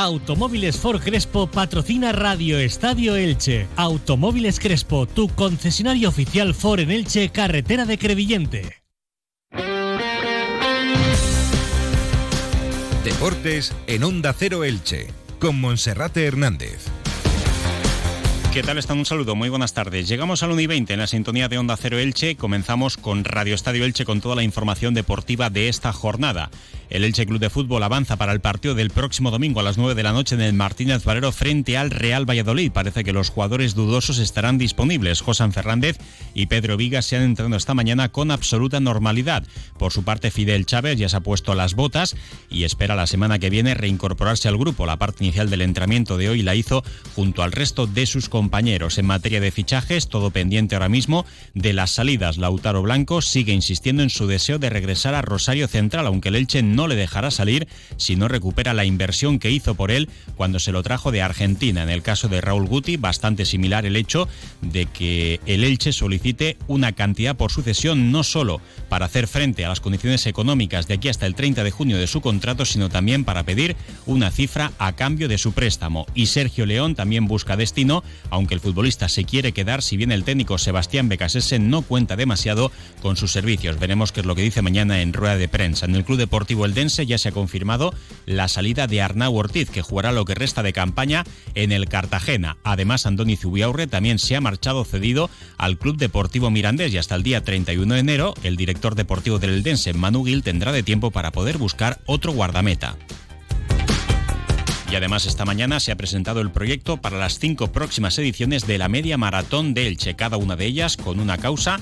Automóviles For Crespo patrocina Radio Estadio Elche. Automóviles Crespo, tu concesionario oficial For en Elche, carretera de Crevillente. Deportes en Onda Cero Elche, con Monserrate Hernández. ¿Qué tal están? Un saludo, muy buenas tardes. Llegamos al 1 y 20 en la sintonía de Onda Cero Elche. Comenzamos con Radio Estadio Elche con toda la información deportiva de esta jornada. El Elche Club de Fútbol avanza para el partido del próximo domingo a las 9 de la noche en el Martínez Valero frente al Real Valladolid. Parece que los jugadores dudosos estarán disponibles. José Fernández y Pedro Vigas se han entrenado esta mañana con absoluta normalidad. Por su parte, Fidel Chávez ya se ha puesto las botas y espera la semana que viene reincorporarse al grupo. La parte inicial del entrenamiento de hoy la hizo junto al resto de sus compañeros. En materia de fichajes, todo pendiente ahora mismo de las salidas. Lautaro Blanco sigue insistiendo en su deseo de regresar a Rosario Central, aunque el Elche no le dejará salir si no recupera la inversión que hizo por él cuando se lo trajo de Argentina. En el caso de Raúl Guti, bastante similar el hecho de que el Elche solicite una cantidad por sucesión no solo para hacer frente a las condiciones económicas de aquí hasta el 30 de junio de su contrato, sino también para pedir una cifra a cambio de su préstamo. Y Sergio León también busca destino, aunque el futbolista se quiere quedar, si bien el técnico Sebastián Becasese no cuenta demasiado con sus servicios. Veremos qué es lo que dice mañana en rueda de prensa. En el Club Deportivo Eldense ya se ha confirmado la salida de Arnau Ortiz, que jugará lo que resta de campaña en el Cartagena. Además, Andoni Zubiaurre también se ha marchado cedido al Club Deportivo Mirandés y hasta el día 31 de enero el director deportivo del Eldense, Manu Gil, tendrá de tiempo para poder buscar otro guardameta. Y además esta mañana se ha presentado el proyecto para las cinco próximas ediciones de la Media Maratón de Elche, cada una de ellas con una causa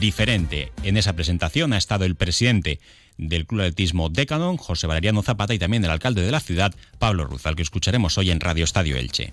diferente. En esa presentación ha estado el presidente del Club Atletismo Decadon, José Valeriano Zapata, y también el alcalde de la ciudad, Pablo Ruz, al que escucharemos hoy en Radio Estadio Elche.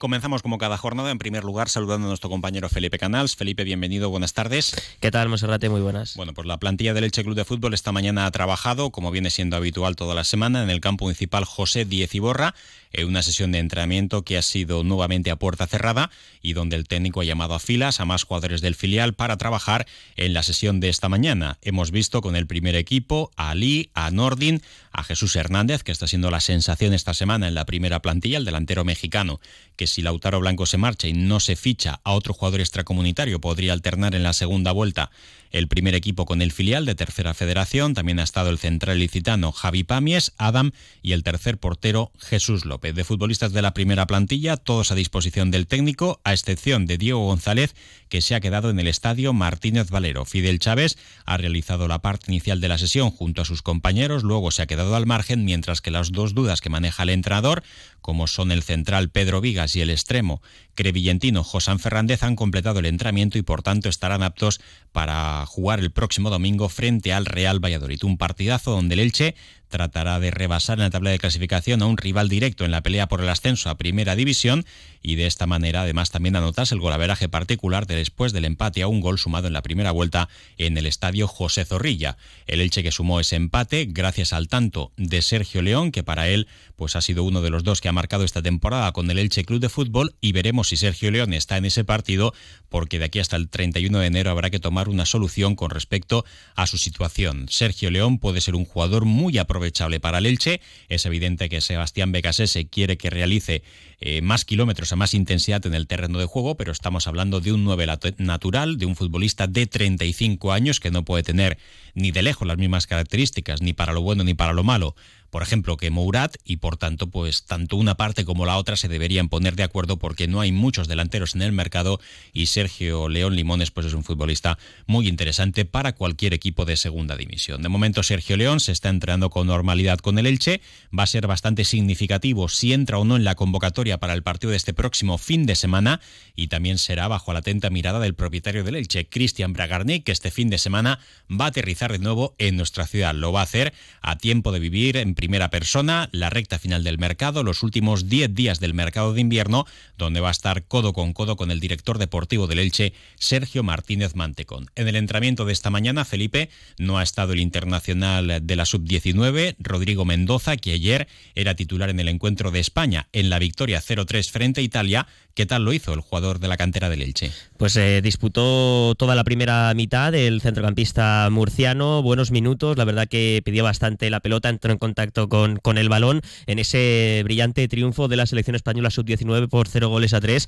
Comenzamos como cada jornada, en primer lugar saludando a nuestro compañero Felipe Canals. Felipe, bienvenido, buenas tardes. ¿Qué tal, Monserrate? Muy buenas. Bueno, pues la plantilla del Elche Club de Fútbol esta mañana ha trabajado, como viene siendo habitual toda la semana, en el campo municipal José Diez Iborra, en una sesión de entrenamiento que ha sido nuevamente a puerta cerrada y donde el técnico ha llamado a filas a más jugadores del filial para trabajar en la sesión de esta mañana. Hemos visto con el primer equipo a Ali, a Nordin, a Jesús Hernández, que está siendo la sensación esta semana en la primera plantilla, el delantero mexicano, que si Lautaro Blanco se marcha y no se ficha a otro jugador extracomunitario, podría alternar en la segunda vuelta el primer equipo con el filial de Tercera Federación. También ha estado el central licitano Javi Pamies, Adam y el tercer portero Jesús López. De futbolistas de la primera plantilla, todos a disposición del técnico, a excepción de Diego González, que se ha quedado en el estadio Martínez Valero. Fidel Chávez ha realizado la parte inicial de la sesión junto a sus compañeros, luego se ha quedado al margen, mientras que las dos dudas que maneja el entrenador, como son el central Pedro Vigas y el extremo crevillentino Josán Fernández, han completado el entrenamiento y por tanto estarán aptos para jugar el próximo domingo frente al Real Valladolid. Un partidazo donde el Elche tratará de rebasar en la tabla de clasificación a un rival directo en la pelea por el ascenso a Primera División y de esta manera además también anotarse el golaveraje particular de después del empate a un gol sumado en la primera vuelta en el estadio José Zorrilla. El Elche que sumó ese empate gracias al tanto de Sergio León, que para él pues ha sido uno de los dos que ha marcado esta temporada con el Elche Club de Fútbol y veremos si Sergio León está en ese partido porque de aquí hasta el 31 de enero habrá que tomar una solución con respecto a su situación. Sergio León puede ser un jugador muy aprovechable para el. Es evidente que Sebastián Becasese quiere que realice eh, más kilómetros a más intensidad en el terreno de juego, pero estamos hablando de un 9 natural, de un futbolista de 35 años que no puede tener ni de lejos las mismas características, ni para lo bueno ni para lo malo por ejemplo, que Mourad y por tanto, pues tanto una parte como la otra se deberían poner de acuerdo porque no hay muchos delanteros en el mercado y Sergio León Limones pues es un futbolista muy interesante para cualquier equipo de segunda división. De momento Sergio León se está entrenando con normalidad con el Elche, va a ser bastante significativo si entra o no en la convocatoria convocatoria para el partido de este próximo fin de semana y también será bajo la atenta mirada del propietario del Elche, Cristian Bragarnik, que este fin de semana va a aterrizar de nuevo en nuestra ciudad. Lo va a hacer a tiempo de vivir en primera persona la recta final del mercado, los últimos 10 días del mercado de invierno, donde va a estar codo con codo con el director deportivo del Elche, Sergio Martínez Mantecón. En el entrenamiento de esta mañana, Felipe, no ha estado el internacional de la sub-19, Rodrigo Mendoza, que ayer era titular en el encuentro de España en la victoria 0-3 frente a Italia, ¿Qué tal lo hizo el jugador de la cantera del Elche? Pues eh, disputó toda la primera mitad el centrocampista murciano, buenos minutos, la verdad que pidió bastante la pelota, entró en contacto con, con el balón en ese brillante triunfo de la selección española sub-19 por 0 goles a 3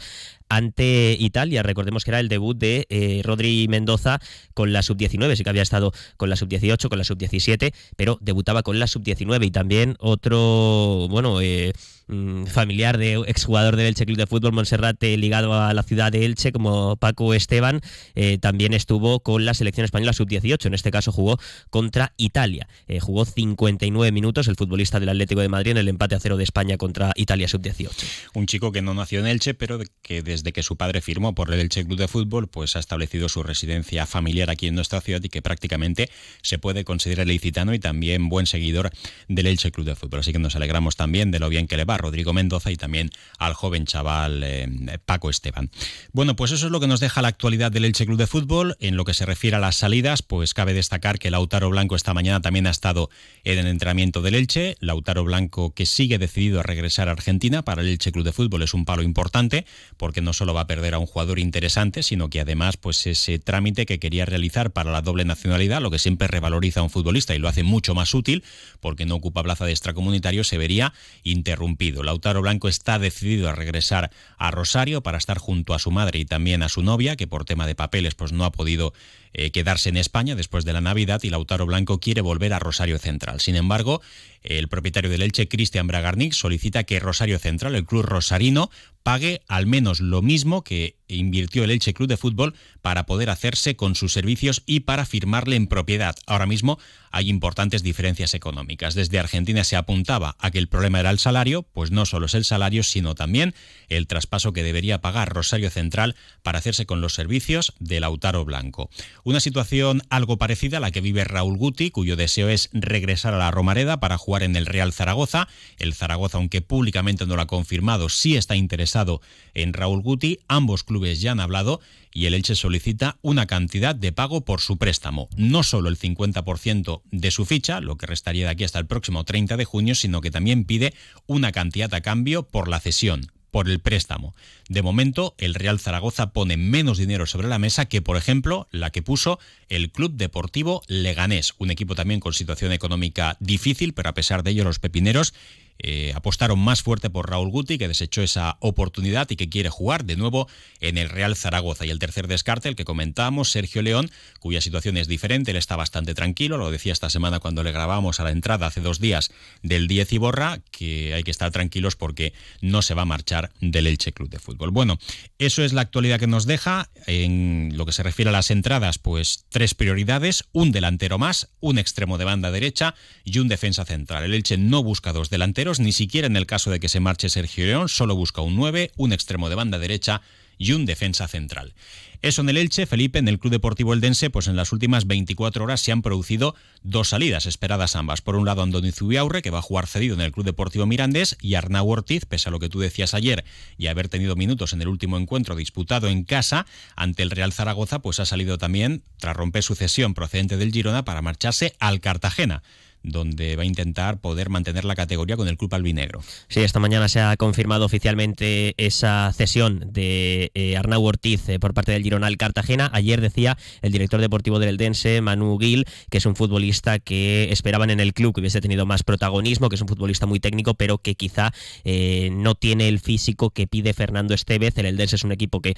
ante Italia. Recordemos que era el debut de eh, Rodri Mendoza con la sub-19, sí que había estado con la sub-18, con la sub-17, pero debutaba con la sub-19 y también otro, bueno, eh, mm, familiar de exjugador del Elche Club de Fútbol, Monserrate, ligado a la ciudad de Elche, como Paco Esteban, eh, también estuvo con la selección española sub-18, en este caso jugó contra Italia. jugó 59 minutos el futbolista del Atlético de Madrid en el empate a cero de España contra Italia sub-18. Un chico que no nació en Elche, pero que desde de que su padre firmó por el Elche Club de Fútbol, pues ha establecido su residencia familiar aquí en nuestra ciudad y que prácticamente se puede considerar licitano y también buen seguidor del Elche Club de Fútbol. Así que nos alegramos también de lo bien que le va a Rodrigo Mendoza y también al joven chaval eh, Paco Esteban. Bueno, pues eso es lo que nos deja la actualidad del Elche Club de Fútbol. En lo que se refiere a las salidas, pues cabe destacar que Lautaro Blanco esta mañana también ha estado en el entrenamiento del Elche. Lautaro Blanco que sigue decidido a regresar a Argentina para el Elche Club de Fútbol es un palo importante porque no solo va a perder a un jugador interesante, sino que además pues ese trámite que quería realizar para la doble nacionalidad, lo que siempre revaloriza a un futbolista y lo hace mucho más útil porque no ocupa plaza de extracomunitario, se vería interrumpido. Lautaro Blanco está decidido a regresar a Rosario para estar junto a su madre y también a su novia, que por tema de papeles pues no ha podido eh, quedarse en España después de la Navidad y Lautaro Blanco quiere volver a Rosario Central. Sin embargo, el propietario del Elche, Cristian Bragarnik, solicita que Rosario Central, el club rosarino, pague al menos lo mismo que invirtió el Elche Club de Fútbol para poder hacerse con sus servicios y para firmarle en propiedad. Ahora mismo hay importantes diferencias económicas. Desde Argentina se apuntaba a que el problema era el salario, pues no solo es el salario, sino también el traspaso que debería pagar Rosario Central para hacerse con los servicios de Lautaro Blanco. Una situación algo parecida a la que vive Raúl Guti, cuyo deseo es regresar a la Romareda para jugar en el Real Zaragoza. El Zaragoza, aunque públicamente no lo ha confirmado, sí está interesado en Raúl Guti. Ambos clubes ya han hablado y el Elche solicita una cantidad de pago por su préstamo. No solo el 50% de su ficha, lo que restaría de aquí hasta el próximo 30 de junio, sino que también pide una cantidad a cambio por la cesión por el préstamo. De momento, el Real Zaragoza pone menos dinero sobre la mesa que, por ejemplo, la que puso el Club Deportivo Leganés, un equipo también con situación económica difícil, pero a pesar de ello los pepineros eh, apostaron más fuerte por Raúl Guti, que desechó esa oportunidad y que quiere jugar de nuevo en el Real Zaragoza. Y el tercer descarte, el que comentábamos, Sergio León, cuya situación es diferente, él está bastante tranquilo, lo decía esta semana cuando le grabamos a la entrada hace dos días del 10 Iborra, que hay que estar tranquilos porque no se va a marchar del Elche Club de Fútbol. Bueno, eso es la actualidad que nos deja. En lo que se refiere a las entradas, pues tres prioridades, un delantero más, un extremo de banda derecha y un defensa central. El Elche no busca dos delanteros, ni siquiera en el caso de que se marche Sergio León, solo busca un 9, un extremo de banda derecha y un defensa central. Eso en el Elche, Felipe, en el Club Deportivo Eldense, pues en las últimas 24 horas se han producido dos salidas, esperadas ambas. Por un lado, Andoni Zubiaurre, que va a jugar cedido en el Club Deportivo Mirandés, y Arnau Ortiz, pese a lo que tú decías ayer y haber tenido minutos en el último encuentro disputado en casa ante el Real Zaragoza, pues ha salido también, tras romper su cesión procedente del Girona, para marcharse al Cartagena donde va a intentar poder mantener la categoría con el club albinegro. Sí, esta mañana se ha confirmado oficialmente esa cesión de eh, Arnau Ortiz eh, por parte del Gironal Cartagena. Ayer decía el director deportivo del Eldense, Manu Gil, que es un futbolista que esperaban en el club que hubiese tenido más protagonismo, que es un futbolista muy técnico, pero que quizá eh, no tiene el físico que pide Fernando Estevez. El Eldense es un equipo que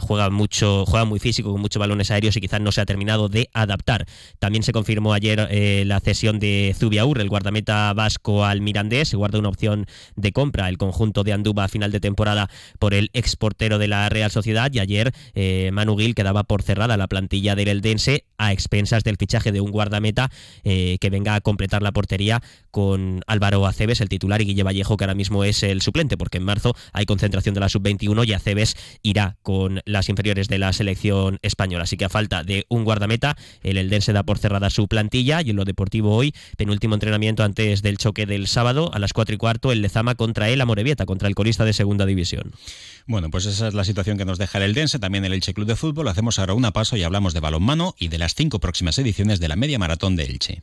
juega mucho, juega muy físico, con muchos balones aéreos y quizás no se ha terminado de adaptar. También se confirmó ayer la cesión de Zubiaur, el guardameta vasco al Mirandés. Se guarda una opción de compra el conjunto de Anduba a final de temporada por el exportero de la Real Sociedad. Y ayer eh, Manu Gil quedaba por cerrada la plantilla del Eldense a expensas del fichaje de un guardameta eh, que venga a completar la portería con Álvaro Aceves, el titular, y Guille Vallejo, que ahora mismo es el suplente, porque en marzo hay concentración de la sub-21 y Aceves irá con las inferiores de la selección española. Así que a falta de un guardameta, el Eldense da por cerrada su plantilla y en lo deportivo hoy, penúltimo entrenamiento antes del choque del sábado, a las 4 y cuarto, el Lezama contra el Amorebieta, contra el colista de segunda división. Bueno, pues esa es la situación que nos deja el Eldense, también el Elche Club de Fútbol. Hacemos ahora una paso y hablamos de balonmano y de las cinco próximas ediciones de la Media Maratón de Elche.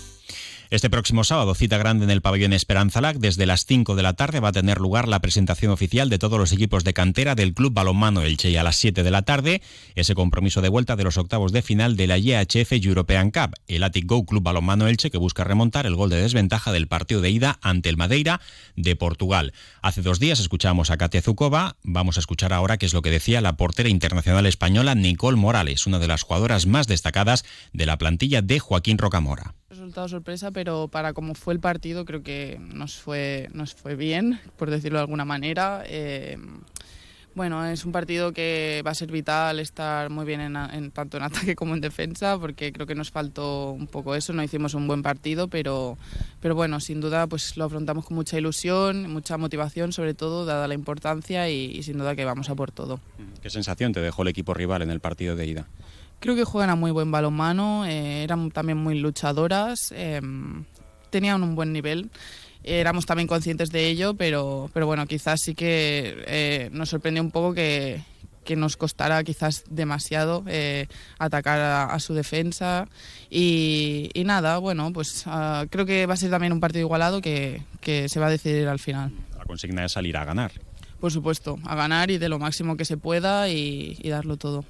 Este próximo sábado, cita grande en el pabellón Esperanzalac, desde las 5 de la tarde va a tener lugar la presentación oficial de todos los equipos de cantera del Club Balonmano Elche y a las 7 de la tarde ese compromiso de vuelta de los octavos de final de la IHF European Cup, el Atic Go Club Balonmano Elche que busca remontar el gol de desventaja del partido de ida ante el Madeira de Portugal. Hace dos días escuchamos a Katia Zukova, vamos a escuchar ahora qué es lo que decía la portera internacional española Nicole Morales, una de las jugadoras más destacadas de la plantilla de Joaquín Rocamora. Resultado sorpresa, pero para como fue el partido creo que nos fue, nos fue bien, por decirlo de alguna manera. Eh, bueno, es un partido que va a ser vital estar muy bien en, tanto en ataque como en defensa, porque creo que nos faltó un poco eso, no hicimos un buen partido, pero, pero bueno, sin duda pues lo afrontamos con mucha ilusión, mucha motivación sobre todo, dada la importancia y, y sin duda que vamos a por todo. ¿Qué sensación te dejó el equipo rival en el partido de ida? Creo que juegan a muy buen balonmano, eh, eran también muy luchadoras, eh, tenían un buen nivel. Éramos también conscientes de ello, pero, pero bueno, quizás sí que eh, nos sorprendió un poco que, que nos costara quizás demasiado eh, atacar a, a, su defensa y, y nada, bueno, pues uh, creo que va a ser también un partido igualado que, que se va a decidir al final. La consigna es salir a ganar. Por supuesto, a ganar y de lo máximo que se pueda y, y darlo todo.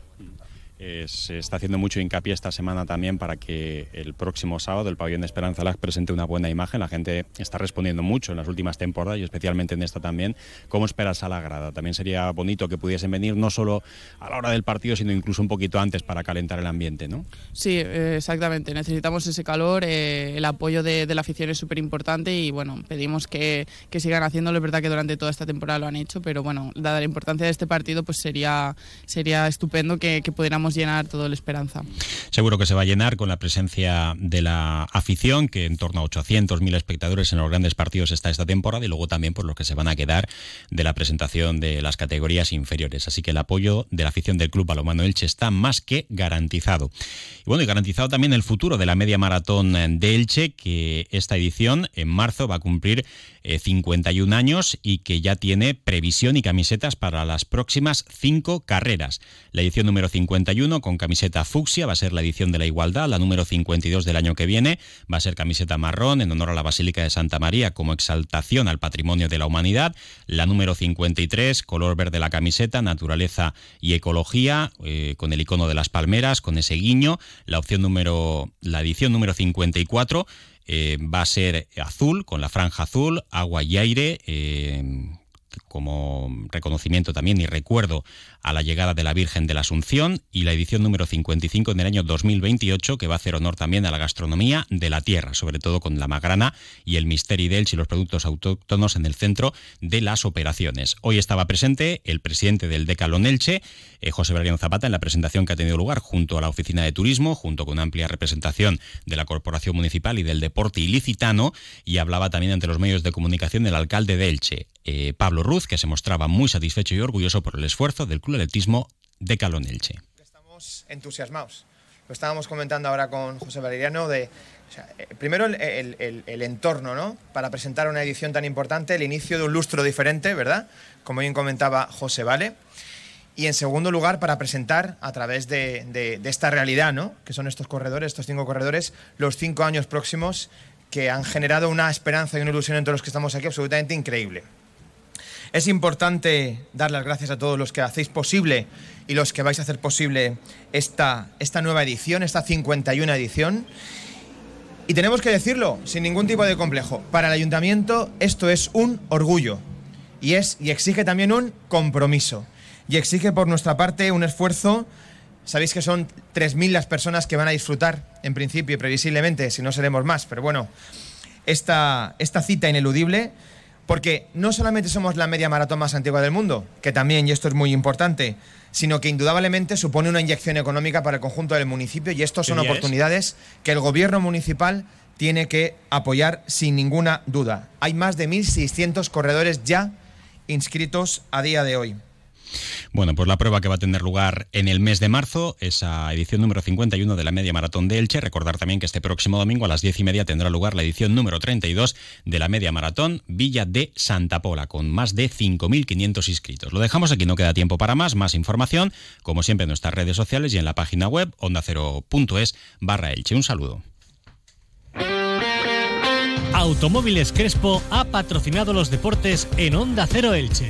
Eh, se está haciendo mucho hincapié esta semana también para que el próximo sábado el pabellón de Esperanza Lag presente una buena imagen. La gente está respondiendo mucho en las últimas temporadas y especialmente en esta también. ¿Cómo esperas a la grada? También sería bonito que pudiesen venir no solo a la hora del partido, sino incluso un poquito antes para calentar el ambiente, ¿no? Sí, eh, exactamente. Necesitamos ese calor. Eh, el apoyo de, la afición es súper importante y bueno, pedimos que, que, sigan haciéndolo. Es verdad que durante toda esta temporada lo han hecho, pero bueno, dada la importancia de este partido, pues sería, sería estupendo que, que pudiéramos llenar todo el Esperanza. Seguro que se va a llenar con la presencia de la afición, que en torno a 800.000 espectadores en los grandes partidos está esta temporada, y luego también por los que se van a quedar de la presentación de las categorías inferiores. Así que el apoyo de la afición del Club Balomano Elche está más que garantizado. Y bueno, y garantizado también el futuro de la media maratón de Elche, que esta edición en marzo va a cumplir eh, 51 años y que ya tiene previsión y camisetas para las próximas cinco carreras. La edición número 51 con camiseta fucsia va a ser la edición de la igualdad, la número 52 del año que viene. Va a ser camiseta marrón en honor a la Basílica de Santa María como exaltación al patrimonio de la humanidad, la número 53 color verde la camiseta, naturaleza y ecología eh, con el icono de las palmeras, con ese guiño, la opción número la edición número 54 eh, va a ser azul, con la franja azul, agua y aire, eh, como reconocimiento también y recuerdo a la llegada de la Virgen de la Asunción y la edición número 55 en el año 2028 que va a hacer honor también a la gastronomía de la tierra, sobre todo con la magrana y el misteri d'Elche y los productos autóctonos en el centro de las operaciones. Hoy estaba presente el presidente del Decalón Elche, eh, José Valeriano Zapata, en la presentación que ha tenido lugar junto a la Oficina de Turismo, junto con una amplia representación de la Corporación Municipal y del Deporte Ilicitano, y hablaba también ante los medios de comunicación el alcalde de Elche, eh, Pablo Ruz, que se mostraba muy satisfecho y orgulloso por el esfuerzo del Club Atletismo de Calón Elche. Estamos entusiasmados. Lo estábamos comentando ahora con José Valeriano de eh, primero el, entorno, ¿no? Para presentar una edición tan importante, el inicio de un lustro diferente, ¿verdad? Como bien comentaba José Vale. Y en segundo lugar, para presentar a través de esta realidad, ¿no? Que son estos corredores, estos cinco corredores, los cinco años próximos que han generado una esperanza y una ilusión entre los que estamos aquí absolutamente increíble. Es importante dar las gracias a todos los que hacéis posible y los que vais a hacer posible esta, esta nueva edición, esta 51 edición. Y tenemos que decirlo sin ningún tipo de complejo. Para el ayuntamiento esto es un orgullo y, es, y exige también un compromiso. Y exige por nuestra parte un esfuerzo. Sabéis que son 3.000 las personas que van a disfrutar, en principio y previsiblemente, si no seremos más, pero bueno, esta, esta cita ineludible, porque no solamente somos la media maratón más antigua del mundo, que también, y esto es muy importante, sino que indudablemente supone una inyección económica para el conjunto del municipio y estas son oportunidades que el gobierno municipal tiene que apoyar sin ninguna duda. Hay más de 1.600 corredores ya inscritos a día de hoy. Bueno, pues la prueba que va a tener lugar en el mes de marzo, esa edición número 51 de la Media Maratón de Elche. Recordar también que este próximo domingo a las 10 y media tendrá lugar la edición número 32 de la Media Maratón Villa de Santa Pola, con más de 5.500 inscritos. Lo dejamos aquí, no queda tiempo para más. Más información, como siempre, en nuestras redes sociales y en la página web ondacero.es barra Elche. Un saludo. Automóviles Crespo ha patrocinado los deportes en Onda Cero Elche